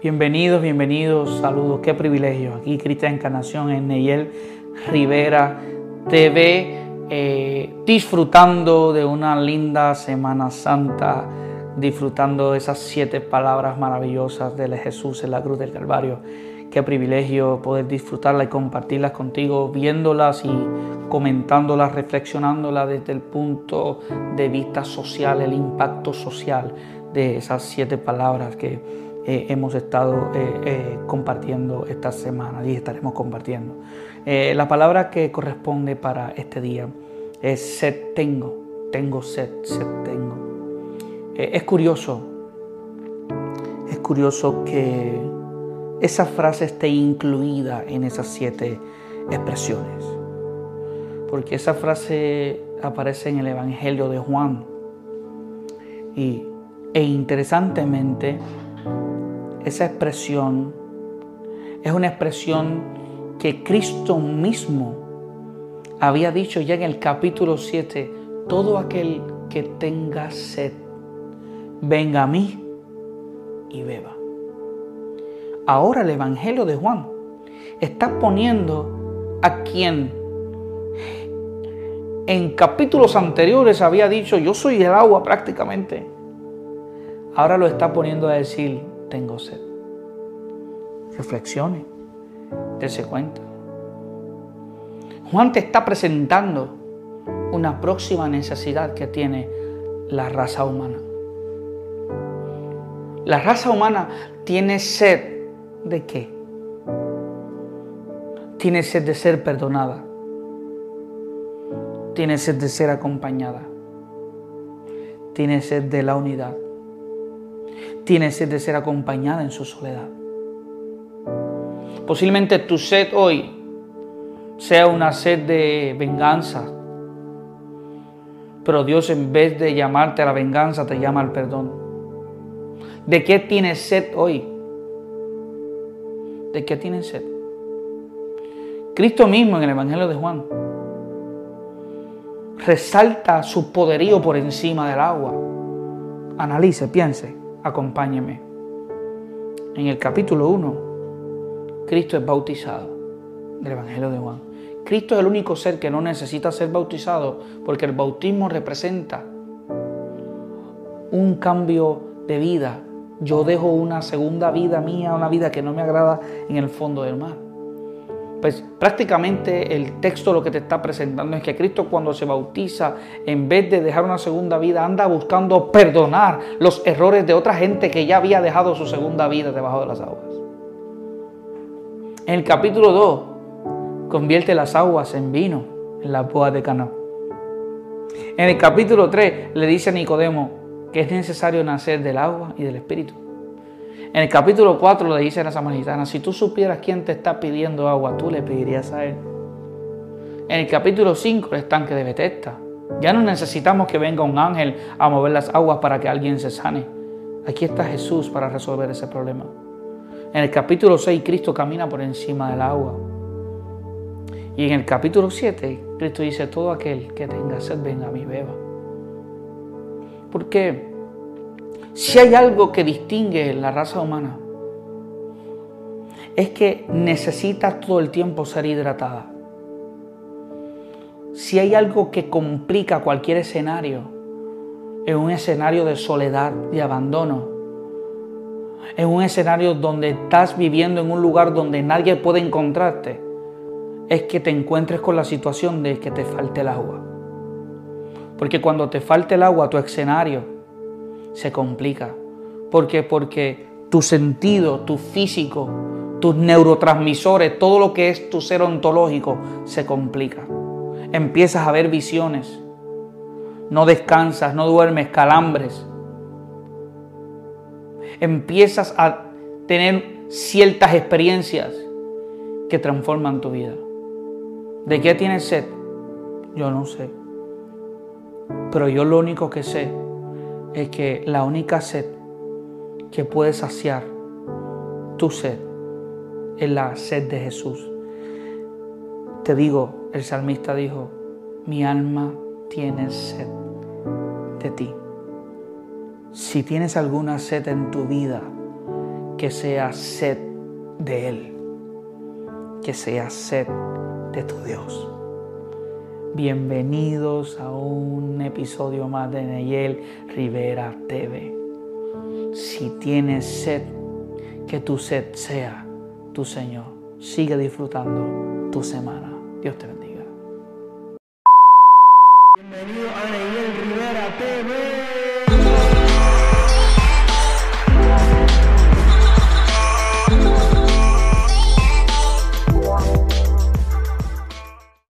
Bienvenidos, bienvenidos, saludos, qué privilegio. Aquí Cristian Encarnación en Neyel Rivera TV, eh, disfrutando de una linda Semana Santa, disfrutando de esas siete palabras maravillosas de Jesús en la cruz del Calvario. Qué privilegio poder disfrutarlas y compartirlas contigo, viéndolas y comentándolas, reflexionándolas desde el punto de vista social, el impacto social de esas siete palabras que eh, hemos estado eh, eh, compartiendo esta semana y estaremos compartiendo. la palabra que corresponde para este día es sed tengo, tengo sed, sed tengo. es curioso, es curioso que esa frase esté incluida en esas siete expresiones, porque esa frase aparece en el Evangelio de Juan y, e interesantemente, esa expresión es una expresión que Cristo mismo había dicho ya en el capítulo 7, todo aquel que tenga sed, venga a mí y beba. Ahora el Evangelio de Juan está poniendo a quien en capítulos anteriores había dicho, yo soy el agua prácticamente. Ahora lo está poniendo a decir, tengo sed. Reflexione, dése cuenta. Juan te está presentando una próxima necesidad que tiene la raza humana. La raza humana tiene sed de qué? Tiene sed de ser perdonada. Tiene sed de ser acompañada. Tiene sed de la unidad tiene sed de ser acompañada en su soledad. Posiblemente tu sed hoy sea una sed de venganza, pero Dios en vez de llamarte a la venganza te llama al perdón. ¿De qué tienes sed hoy? ¿De qué tienes sed? Cristo mismo en el Evangelio de Juan resalta su poderío por encima del agua. Analice, piense acompáñeme. En el capítulo 1, Cristo es bautizado del Evangelio de Juan. Cristo es el único ser que no necesita ser bautizado porque el bautismo representa un cambio de vida. Yo dejo una segunda vida mía, una vida que no me agrada en el fondo del mar. Pues prácticamente el texto lo que te está presentando es que Cristo cuando se bautiza, en vez de dejar una segunda vida, anda buscando perdonar los errores de otra gente que ya había dejado su segunda vida debajo de las aguas. En el capítulo 2, convierte las aguas en vino en la boda de Cana. En el capítulo 3 le dice a Nicodemo que es necesario nacer del agua y del espíritu. En el capítulo 4 le dice a la samaritana, si tú supieras quién te está pidiendo agua, tú le pedirías a él. En el capítulo 5 el estanque de Betesda. Ya no necesitamos que venga un ángel a mover las aguas para que alguien se sane. Aquí está Jesús para resolver ese problema. En el capítulo 6 Cristo camina por encima del agua. Y en el capítulo 7 Cristo dice, todo aquel que tenga sed, venga a mí, beba. ¿Por qué? Si hay algo que distingue la raza humana, es que necesita todo el tiempo ser hidratada. Si hay algo que complica cualquier escenario, es un escenario de soledad, de abandono, es un escenario donde estás viviendo en un lugar donde nadie puede encontrarte, es que te encuentres con la situación de que te falte el agua. Porque cuando te falte el agua, tu escenario se complica. ¿Por qué? Porque tu sentido, tu físico, tus neurotransmisores, todo lo que es tu ser ontológico se complica. Empiezas a ver visiones. No descansas, no duermes, calambres. Empiezas a tener ciertas experiencias que transforman tu vida. ¿De qué tienes sed? Yo no sé. Pero yo lo único que sé es que la única sed que puede saciar tu sed es la sed de Jesús. Te digo, el salmista dijo, mi alma tiene sed de ti. Si tienes alguna sed en tu vida que sea sed de Él, que sea sed de tu Dios. Bienvenidos a un episodio más de Neyel Rivera TV. Si tienes sed, que tu sed sea tu Señor. Sigue disfrutando tu semana. Dios te bendiga.